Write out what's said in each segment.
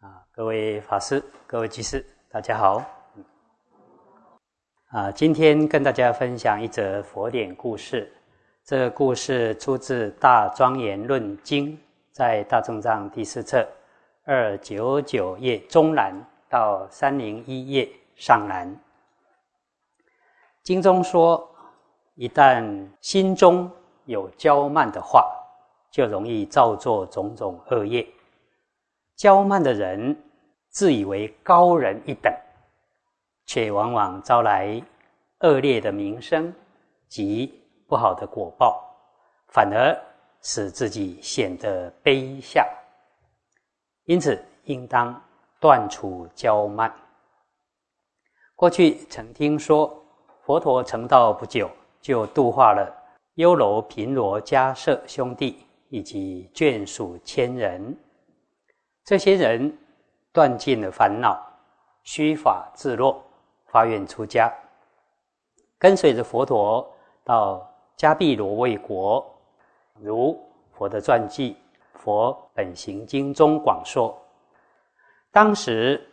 啊，各位法师、各位居士，大家好。啊，今天跟大家分享一则佛典故事。这个故事出自《大庄严论经》，在大正藏第四册二九九页中南到三零一页上南。经中说，一旦心中有骄慢的话，就容易造作种种恶业。骄慢的人自以为高人一等，却往往招来恶劣的名声及不好的果报，反而使自己显得卑下。因此，应当断除骄慢。过去曾听说，佛陀成道不久，就度化了优楼频罗迦舍兄弟以及眷属千人。这些人断尽了烦恼，虚法自落，发愿出家，跟随着佛陀到迦毗罗卫国。如佛的传记《佛本行经》中广说，当时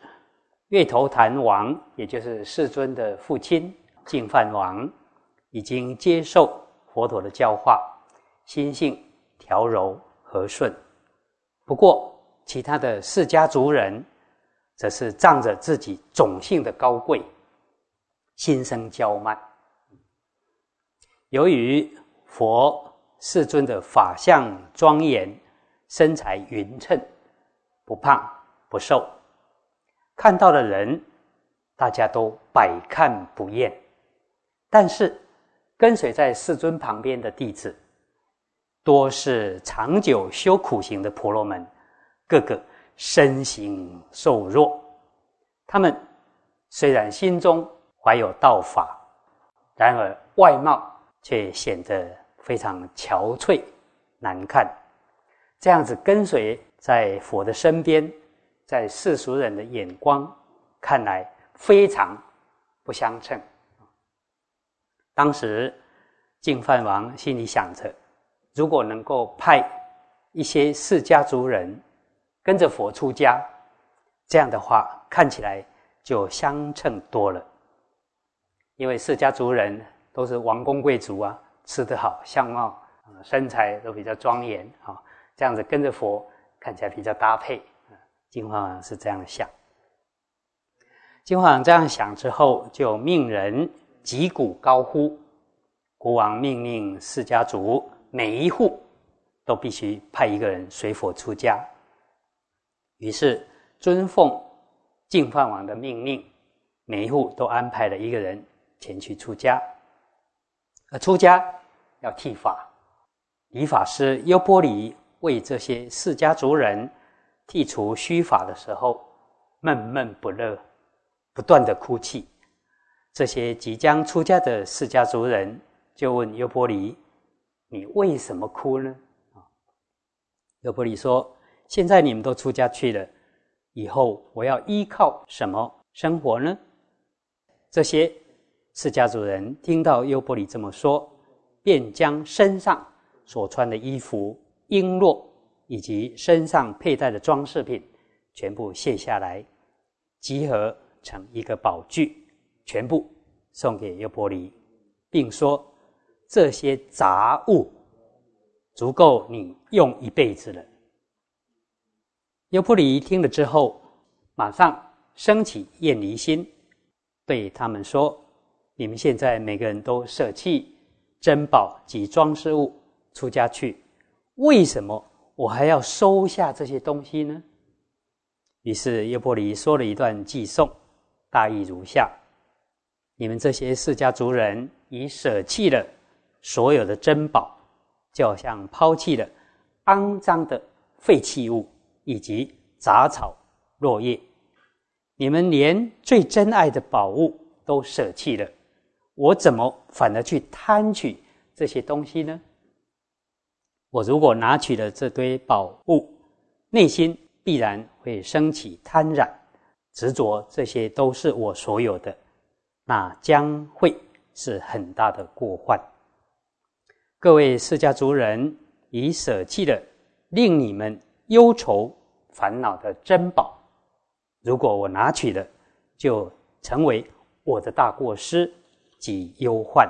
月头坛王，也就是世尊的父亲净饭王，已经接受佛陀的教化，心性调柔和顺。不过，其他的释迦族人，则是仗着自己种姓的高贵，心生骄慢。由于佛世尊的法相庄严，身材匀称，不胖不瘦，看到的人大家都百看不厌。但是跟随在世尊旁边的弟子，多是长久修苦行的婆罗门。个个身形瘦弱，他们虽然心中怀有道法，然而外貌却显得非常憔悴难看。这样子跟随在佛的身边，在世俗人的眼光看来非常不相称。当时净饭王心里想着，如果能够派一些释迦族人。跟着佛出家，这样的话看起来就相称多了。因为释迦族人都是王公贵族啊，吃得好，相貌、身材都比较庄严啊，这样子跟着佛看起来比较搭配。金华王是这样想。金华王这样想之后，就命人击鼓高呼。国王命令释迦族每一户都必须派一个人随佛出家。于是，遵奉净饭王的命令，每一户都安排了一个人前去出家。而出家要剃发，理发师优波离为这些释迦族人剃除须发的时候，闷闷不乐，不断的哭泣。这些即将出家的释迦族人就问优波离：“你为什么哭呢？”，优波离说。现在你们都出家去了，以后我要依靠什么生活呢？这些释迦族人听到优波离这么说，便将身上所穿的衣服、璎珞以及身上佩戴的装饰品全部卸下来，集合成一个宝具，全部送给优波离，并说这些杂物足够你用一辈子了。优婆离听了之后，马上升起厌离心，对他们说：“你们现在每个人都舍弃珍宝及装饰物出家去，为什么我还要收下这些东西呢？”于是优婆离说了一段偈颂，大意如下：“你们这些释迦族人已舍弃了所有的珍宝，就好像抛弃了肮脏的废弃物。”以及杂草落叶，你们连最珍爱的宝物都舍弃了，我怎么反而去贪取这些东西呢？我如果拿取了这堆宝物，内心必然会升起贪染、执着，这些都是我所有的，那将会是很大的过患。各位释迦族人已舍弃了令你们忧愁。烦恼的珍宝如果我拿取了，就成为我的大过失及忧患。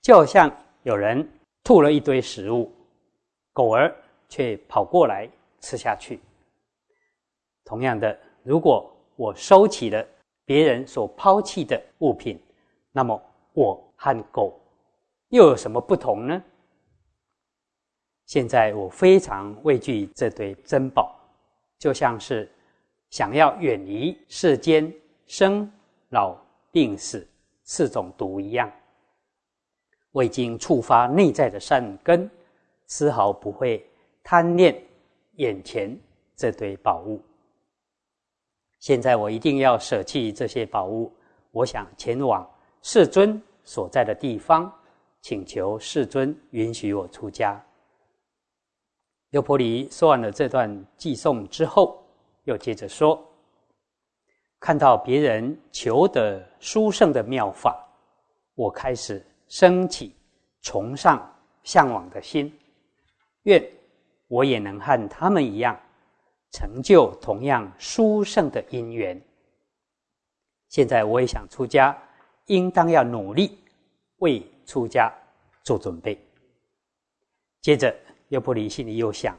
就像有人吐了一堆食物，狗儿却跑过来吃下去。同样的，如果我收起了别人所抛弃的物品，那么我和狗又有什么不同呢？现在我非常畏惧这堆珍宝，就像是想要远离世间生老病死四种毒一样。我已经触发内在的善根，丝毫不会贪恋眼前这堆宝物。现在我一定要舍弃这些宝物，我想前往世尊所在的地方，请求世尊允许我出家。优婆离说完了这段寄颂之后，又接着说：“看到别人求得殊胜的妙法，我开始。”升起崇尚向往的心，愿我也能和他们一样，成就同样殊胜的因缘。现在我也想出家，应当要努力为出家做准备。接着，优婆离心里又想：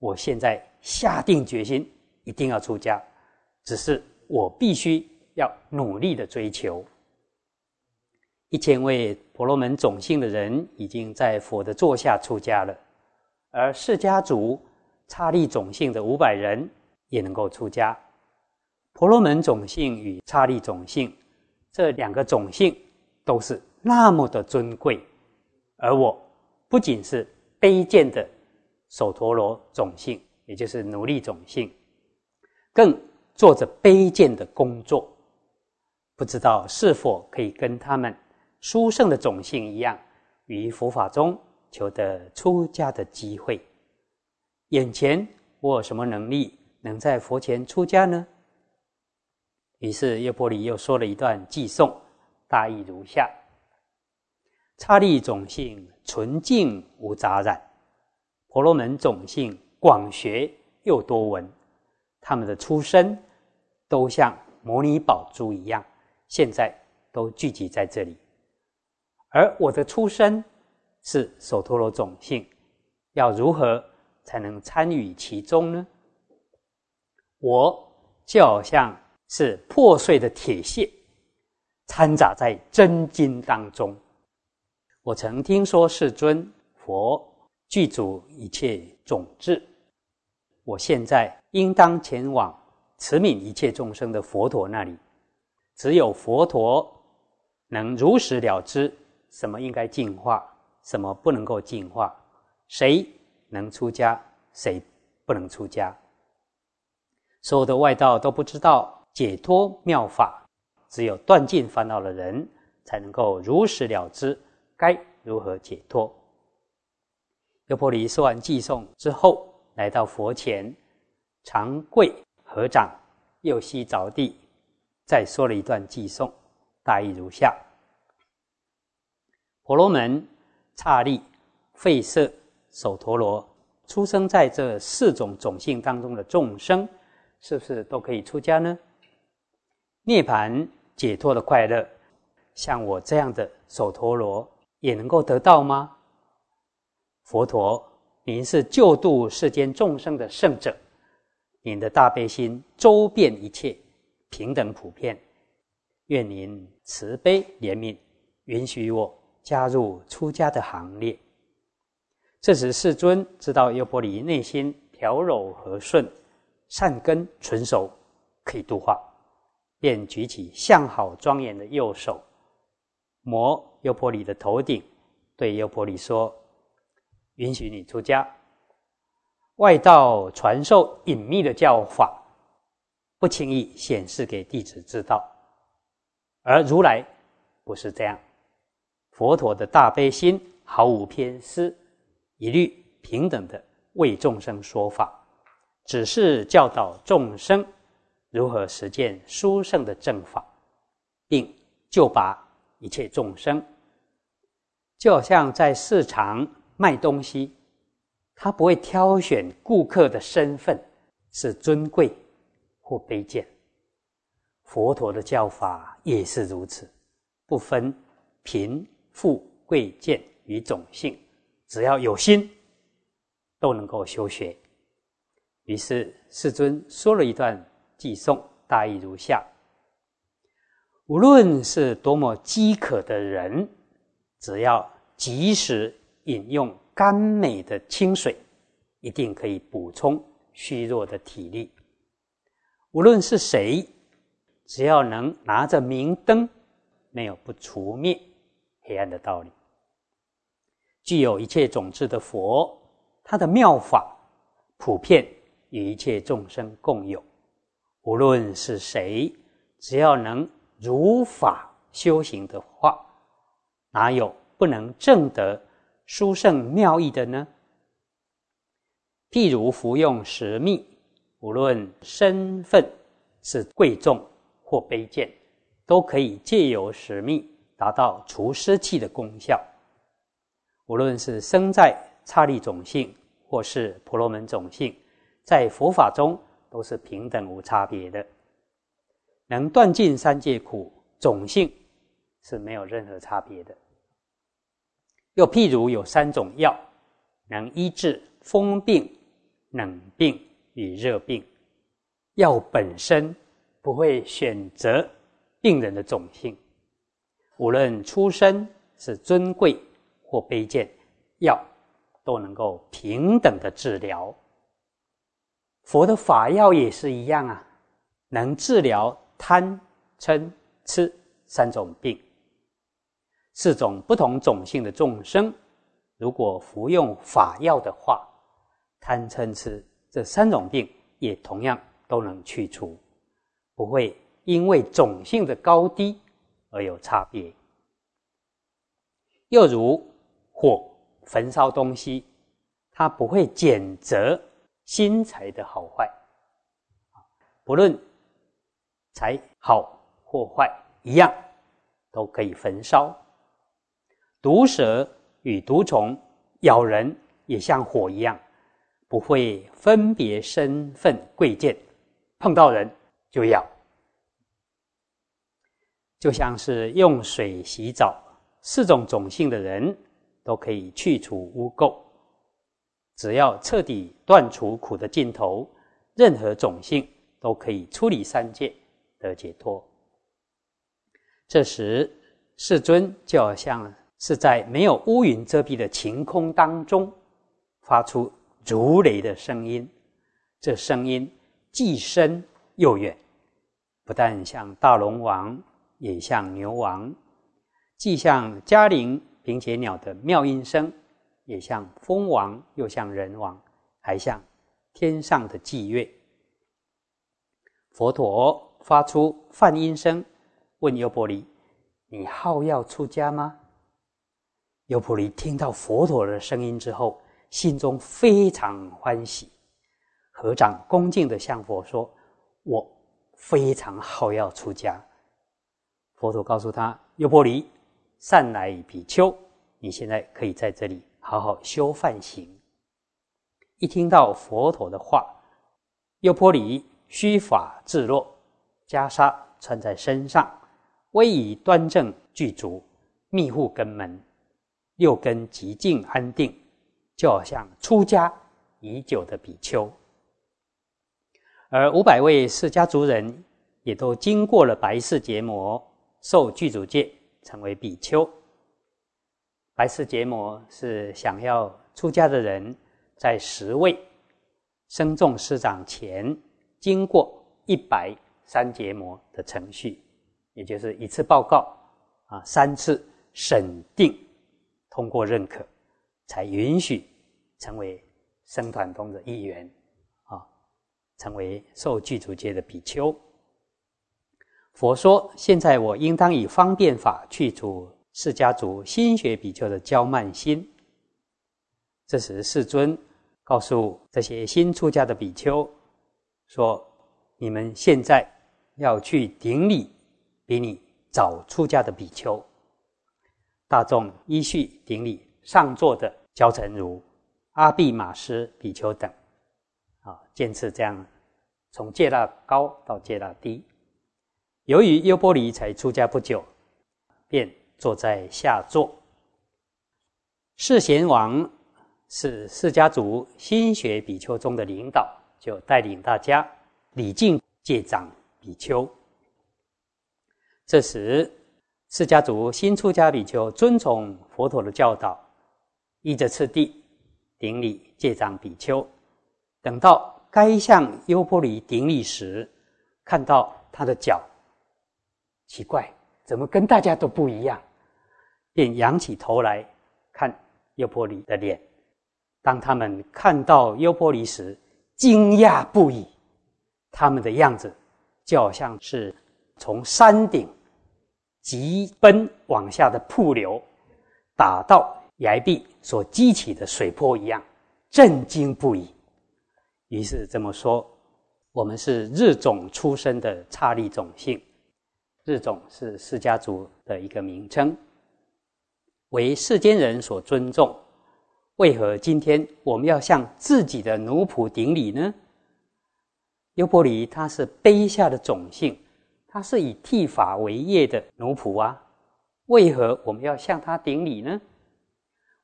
我现在下定决心，一定要出家，只是我必须要努力的追求。一千位婆罗门种姓的人已经在佛的座下出家了，而释迦族刹利种姓的五百人也能够出家。婆罗门种姓与刹利种姓这两个种姓都是那么的尊贵，而我不仅是卑贱的首陀罗种姓，也就是奴隶种姓，更做着卑贱的工作，不知道是否可以跟他们。殊胜的种姓一样，于佛法中求得出家的机会。眼前我有什么能力能在佛前出家呢？于是叶波离又说了一段偈颂，大意如下：刹利种性纯净无杂染，婆罗门种性广学又多闻。他们的出身都像摩尼宝珠一样，现在都聚集在这里。而我的出身是首陀罗种姓，要如何才能参与其中呢？我就好像是破碎的铁屑，掺杂在真金当中。我曾听说世尊佛具足一切种智，我现在应当前往慈悯一切众生的佛陀那里。只有佛陀能如实了知。什么应该净化，什么不能够净化？谁能出家，谁不能出家？所有的外道都不知道解脱妙法，只有断尽烦恼的人才能够如实了知该如何解脱。优婆离说完偈颂之后，来到佛前，长跪合掌，右膝着地，再说了一段偈颂，大意如下。婆罗门、刹利、吠舍、首陀罗，出生在这四种种姓当中的众生，是不是都可以出家呢？涅盘解脱的快乐，像我这样的首陀罗也能够得到吗？佛陀，您是救度世间众生的圣者，您的大悲心周遍一切，平等普遍，愿您慈悲怜悯，允许我。加入出家的行列。这时世尊知道优婆离内心调柔和顺，善根纯熟，可以度化，便举起相好庄严的右手，摩优婆里的头顶，对优婆里说：“允许你出家。外道传授隐秘的教法，不轻易显示给弟子知道，而如来不是这样。”佛陀的大悲心毫无偏私，一律平等的为众生说法，只是教导众生如何实践殊胜的正法，并就把一切众生。就好像在市场卖东西，他不会挑选顾客的身份是尊贵或卑贱。佛陀的教法也是如此，不分贫富贵贱与种姓，只要有心，都能够修学。于是世尊说了一段偈颂，大意如下：无论是多么饥渴的人，只要及时饮用甘美的清水，一定可以补充虚弱的体力。无论是谁。只要能拿着明灯，没有不除灭黑暗的道理。具有一切种子的佛，他的妙法普遍与一切众生共有。无论是谁，只要能如法修行的话，哪有不能证得殊胜妙义的呢？譬如服用食蜜，无论身份是贵重。或卑贱，都可以借由食蜜达到除湿气的功效。无论是生在刹利种姓，或是婆罗门种姓，在佛法中都是平等无差别的，能断尽三界苦，种姓是没有任何差别的。又譬如有三种药，能医治风病、冷病与热病，药本身。不会选择病人的种姓，无论出身是尊贵或卑贱，药都能够平等的治疗。佛的法药也是一样啊，能治疗贪、嗔、痴三种病。四种不同种姓的众生，如果服用法药的话，贪、嗔、痴这三种病也同样都能去除。不会因为种姓的高低而有差别。又如火焚烧东西，它不会拣择心材的好坏，不论才好或坏，一样都可以焚烧。毒蛇与毒虫咬人也像火一样，不会分别身份贵贱，碰到人。就咬，就像是用水洗澡，四种种姓的人都可以去除污垢。只要彻底断除苦的尽头，任何种姓都可以出离三界得解脱。这时，世尊就好像是在没有乌云遮蔽的晴空当中，发出如雷的声音。这声音既深又远。不但像大龙王，也像牛王；既像嘉陵平且鸟的妙音声，也像蜂王，又像人王，还像天上的祭月。佛陀发出梵音声，问优婆离：“你好要出家吗？”优婆离听到佛陀的声音之后，心中非常欢喜，合掌恭敬的向佛说：“我。”非常好要出家，佛陀告诉他：“优婆离，善来比丘，你现在可以在这里好好修梵行。”一听到佛陀的话，优婆离须发自落，袈裟穿在身上，威仪端正具足，密护根门，六根极静安定，就好像出家已久的比丘。而五百位释迦族人也都经过了白氏结魔，受具足戒，成为比丘。白氏结魔是想要出家的人，在十位僧众师长前，经过一百三结魔的程序，也就是一次报告啊，三次审定，通过认可，才允许成为僧团中的一员啊。成为受具足戒的比丘。佛说：“现在我应当以方便法去除释迦族新学比丘的骄慢心。”这时，世尊告诉这些新出家的比丘说：“你们现在要去顶礼比你早出家的比丘。”大众依序顶礼上座的焦成如、阿毗马师比丘等。啊，见次这样从戒腊高到戒腊低。由于优波离才出家不久，便坐在下座。释贤王是释迦族心学比丘中的领导，就带领大家礼敬戒长比丘。这时，释迦族新出家比丘遵从佛陀的教导，依着次第顶礼戒长比丘。等到该向优波离顶礼时，看到他的脚，奇怪，怎么跟大家都不一样？便仰起头来看。优波离的脸，当他们看到优波离时，惊讶不已。他们的样子就好像是从山顶急奔往下的瀑流，打到崖壁所激起的水波一样，震惊不已。于是这么说：我们是日种出生的刹利种姓，日种是释迦族的一个名称。为世间人所尊重，为何今天我们要向自己的奴仆顶礼呢？优波离他是卑下的种姓，他是以剃发为业的奴仆啊，为何我们要向他顶礼呢？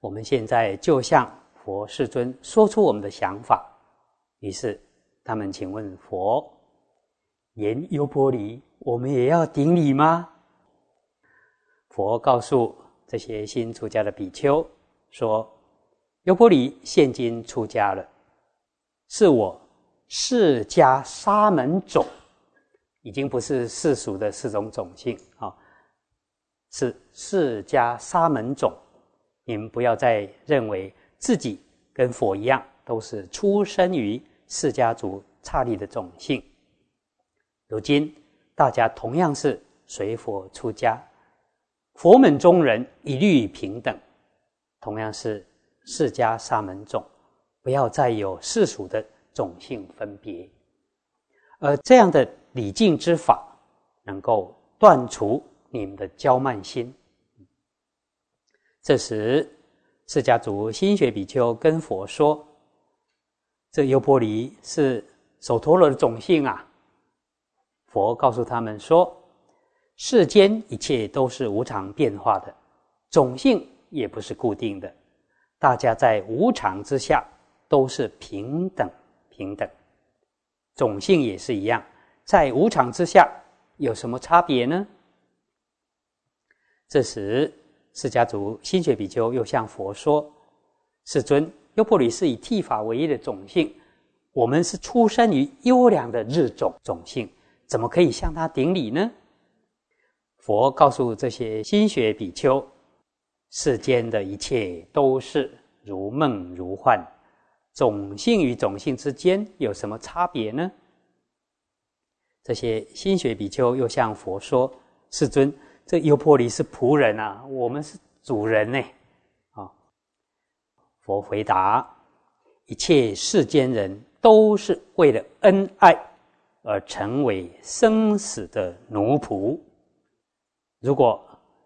我们现在就向佛世尊说出我们的想法。于是他们请问佛：言优波离，我们也要顶礼吗？佛告诉。这些新出家的比丘说：“优婆离现今出家了，是我释迦沙门种，已经不是世俗的四种种姓啊，是释迦沙门种。你们不要再认为自己跟佛一样，都是出生于释迦族刹利的种姓。如今大家同样是随佛出家。”佛门中人一律平等，同样是释迦沙门种，不要再有世俗的种性分别。而这样的礼敬之法，能够断除你们的骄慢心。这时，释迦族心学比丘跟佛说：“这优波离是首陀罗的种姓啊。”佛告诉他们说。世间一切都是无常变化的，种性也不是固定的。大家在无常之下都是平等平等，种性也是一样，在无常之下有什么差别呢？这时，释迦族心学比丘又向佛说：“世尊，优婆离是以剃发为业的种性，我们是出生于优良的日种种性，怎么可以向他顶礼呢？”佛告诉这些心学比丘：世间的一切都是如梦如幻，种性与种性之间有什么差别呢？这些心学比丘又向佛说：“世尊，这优婆离是仆人啊，我们是主人呢。”啊，佛回答：“一切世间人都是为了恩爱而成为生死的奴仆。”如果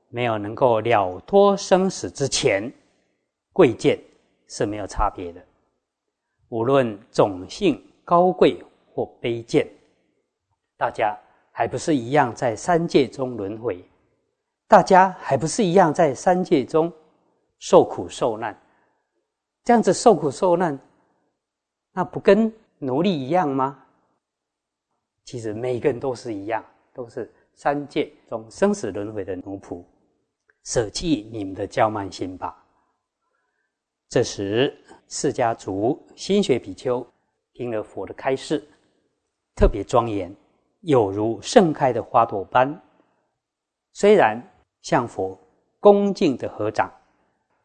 没有能够了脱生死之前，贵贱是没有差别的。无论种姓高贵或卑贱，大家还不是一样在三界中轮回？大家还不是一样在三界中受苦受难？这样子受苦受难，那不跟奴隶一样吗？其实每个人都是一样，都是。三界中生死轮回的奴仆，舍弃你们的骄慢心吧。这时，释迦族心学比丘听了佛的开示，特别庄严，有如盛开的花朵般。虽然向佛恭敬的合掌，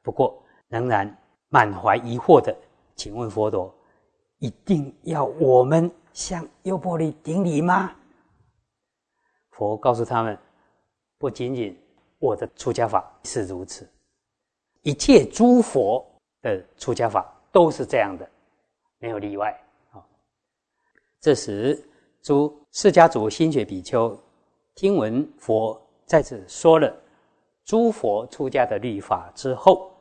不过仍然满怀疑惑的，请问佛陀：一定要我们向优波离顶礼吗？佛告诉他们，不仅仅我的出家法是如此，一切诸佛的出家法都是这样的，没有例外啊。这时，诸释迦族心学比丘听闻佛在此说了诸佛出家的律法之后，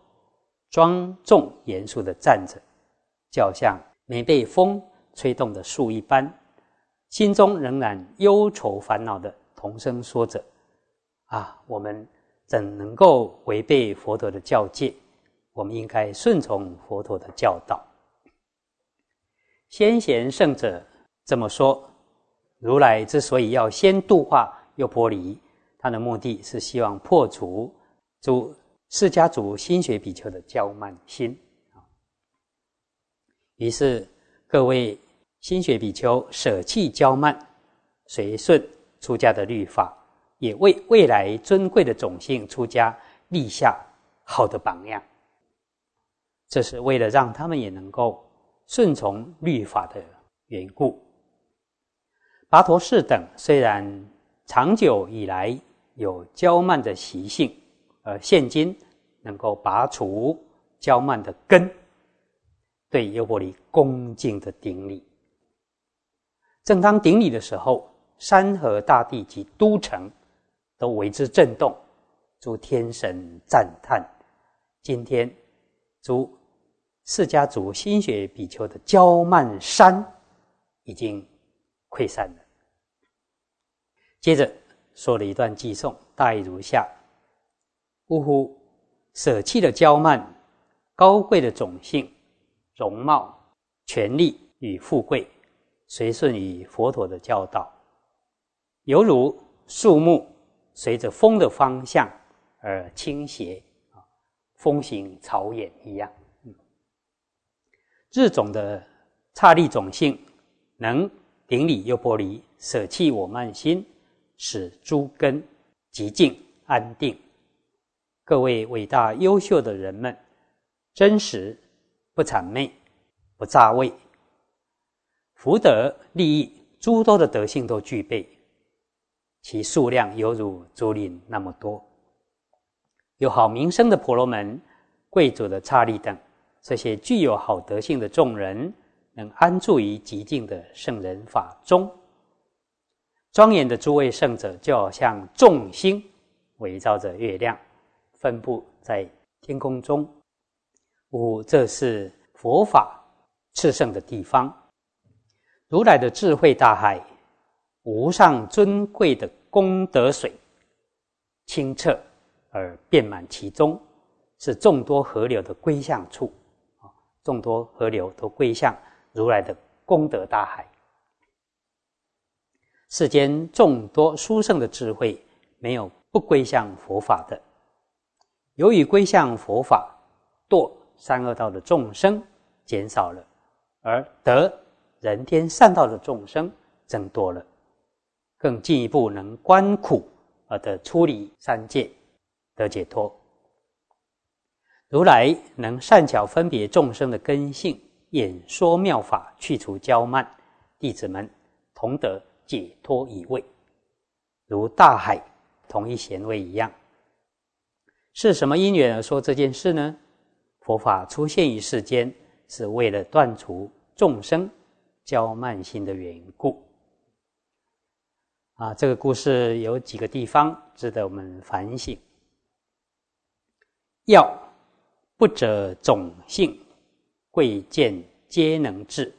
庄重严肃的站着，就像没被风吹动的树一般，心中仍然忧愁烦恼的同声说着：“啊，我们怎能够违背佛陀的教戒？我们应该顺从佛陀的教导。”先贤圣者这么说。如来之所以要先度化又剥离，他的目的是希望破除诸释迦族心学比丘的骄慢心。于是各位心学比丘舍弃骄慢，随顺出家的律法，也为未来尊贵的种姓出家立下好的榜样。这是为了让他们也能够顺从律法的缘故。跋陀氏等虽然长久以来有骄慢的习性，而现今能够拔除骄慢的根，对优婆离恭敬的顶礼。正当顶礼的时候，山河大地及都城都为之震动，诸天神赞叹：今天诸释迦族心学比丘的娇曼山已经溃散了。接着说了一段偈颂，大意如下：呜呼，舍弃了骄慢、高贵的种姓、容貌、权力与富贵，随顺于佛陀的教导，犹如树木随着风的方向而倾斜，风行草偃一样。日种的刹利种性，能顶礼优波离，舍弃我慢心。使诸根极静安定。各位伟大优秀的人们，真实不谄媚，不诈伪，福德利益诸多的德性都具备，其数量犹如竹林那么多。有好名声的婆罗门、贵族的刹利等，这些具有好德性的众人，能安住于极静的圣人法中。庄严的诸位圣者，就好像众星围绕着月亮，分布在天空中。五，这是佛法炽盛的地方。如来的智慧大海，无上尊贵的功德水，清澈而遍满其中，是众多河流的归向处。众多河流都归向如来的功德大海。世间众多殊胜的智慧，没有不归向佛法的。由于归向佛法，堕三恶道的众生减少了，而得人天善道的众生增多了，更进一步能观苦而得出离三界，得解脱。如来能善巧分别众生的根性，演说妙法，去除骄慢，弟子们同得。解脱一位，如大海同一贤位一样。是什么因缘而说这件事呢？佛法出现于世间，是为了断除众生骄慢心的缘故。啊，这个故事有几个地方值得我们反省。要不者种性贵贱皆能治，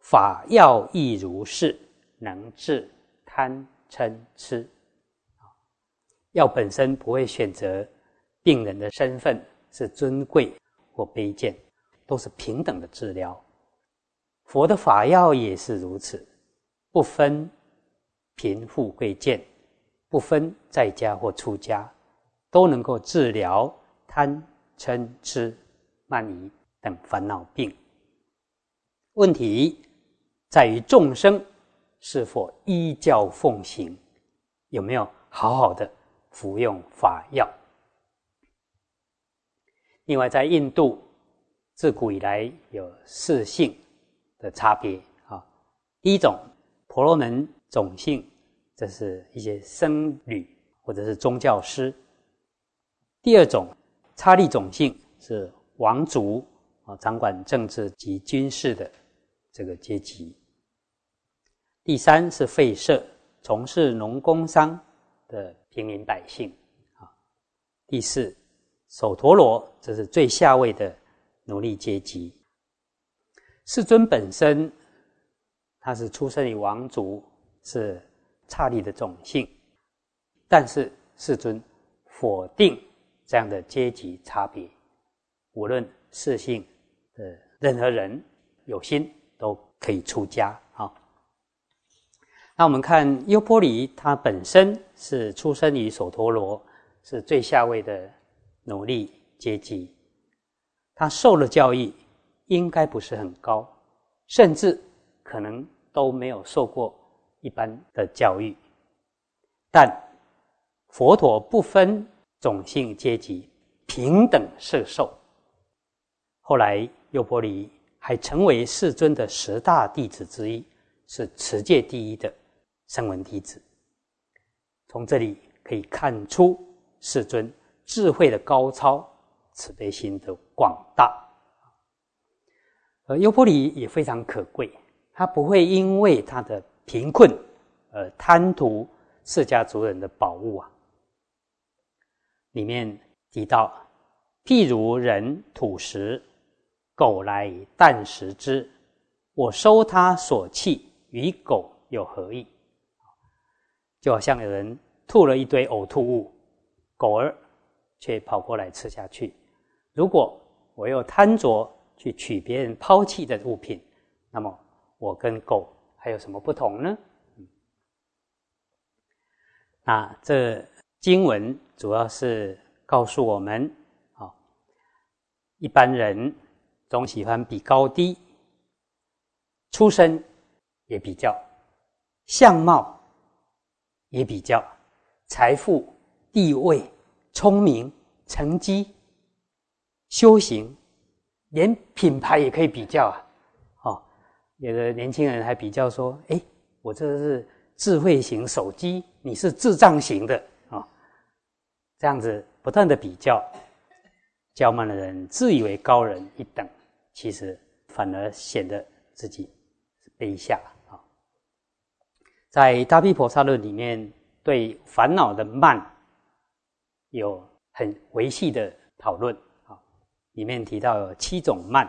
法要亦如是。能治贪嗔痴，药本身不会选择病人的身份是尊贵或卑贱，都是平等的治疗。佛的法药也是如此，不分贫富贵贱，不分在家或出家，都能够治疗贪嗔痴慢疑等烦恼病。问题在于众生。是否依教奉行？有没有好好的服用法药？另外，在印度自古以来有四姓的差别啊。第一种婆罗门种姓，这是一些僧侣或者是宗教师；第二种刹利种姓是王族啊，掌管政治及军事的这个阶级。第三是废社，从事农工商的平民百姓啊。第四，首陀罗，这是最下位的奴隶阶级。世尊本身他是出生于王族，是刹利的种姓，但是世尊否定这样的阶级差别，无论世性的任何人有心都可以出家啊。那我们看优波离，他本身是出生于首陀罗，是最下位的奴隶阶级，他受了教育应该不是很高，甚至。可能都没有受过一般的教育，但佛陀不分种姓阶级，平等摄受。后来优婆离还成为世尊的十大弟子之一，是持戒第一的声闻弟子。从这里可以看出世尊智慧的高超，慈悲心的广大。而优婆离也非常可贵。他不会因为他的贫困而贪图释迦族人的宝物啊。里面提到，譬如人吐食，狗来啖食之，我收他所弃，与狗有何异？就好像有人吐了一堆呕吐物，狗儿却跑过来吃下去。如果我又贪着去取别人抛弃的物品，那么。我跟狗还有什么不同呢？那这经文主要是告诉我们：啊，一般人总喜欢比高低，出身也比较，相貌也比较，财富、地位、聪明、成绩、修行，连品牌也可以比较啊。哦有的年轻人还比较说：“哎，我这是智慧型手机，你是智障型的。”这样子不断的比较，骄慢的人自以为高人一等，其实反而显得自己是卑下啊。在《大毗婆萨论》里面，对烦恼的慢有很维系的讨论啊。里面提到有七种慢，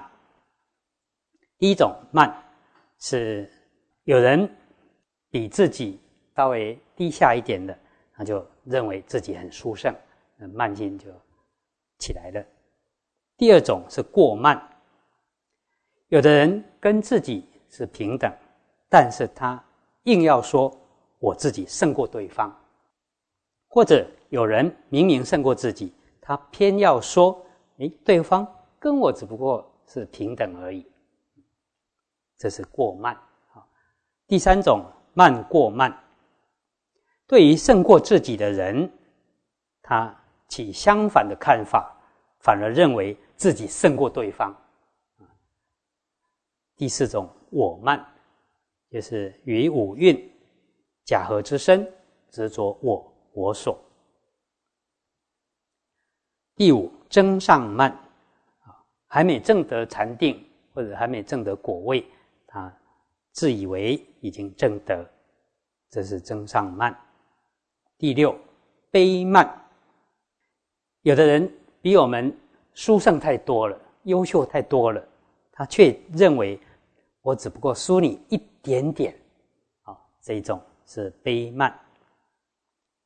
第一种慢。是有人比自己稍微低下一点的，那就认为自己很殊胜，慢心就起来了。第二种是过慢，有的人跟自己是平等，但是他硬要说我自己胜过对方，或者有人明明胜过自己，他偏要说，诶，对方跟我只不过是平等而已。这是过慢啊。第三种慢过慢，对于胜过自己的人，他起相反的看法，反而认为自己胜过对方。第四种我慢，就是与五蕴假合之身，执着我我所。第五增上慢啊，还没证得禅定，或者还没证得果位。啊，自以为已经证得，这是增上慢。第六，悲慢。有的人比我们殊胜太多了，优秀太多了，他却认为我只不过输你一点点。啊，这一种是悲慢。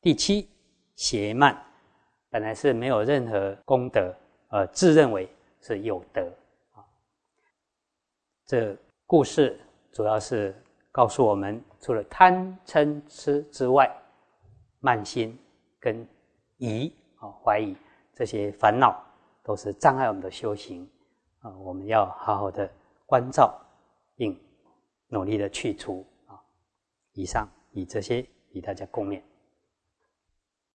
第七，邪慢，本来是没有任何功德，呃，自认为是有德。啊，这。故事主要是告诉我们，除了贪嗔痴之外，慢心跟疑啊怀疑这些烦恼都是障碍我们的修行啊，我们要好好的关照，并努力的去除啊。以上以这些与大家共勉。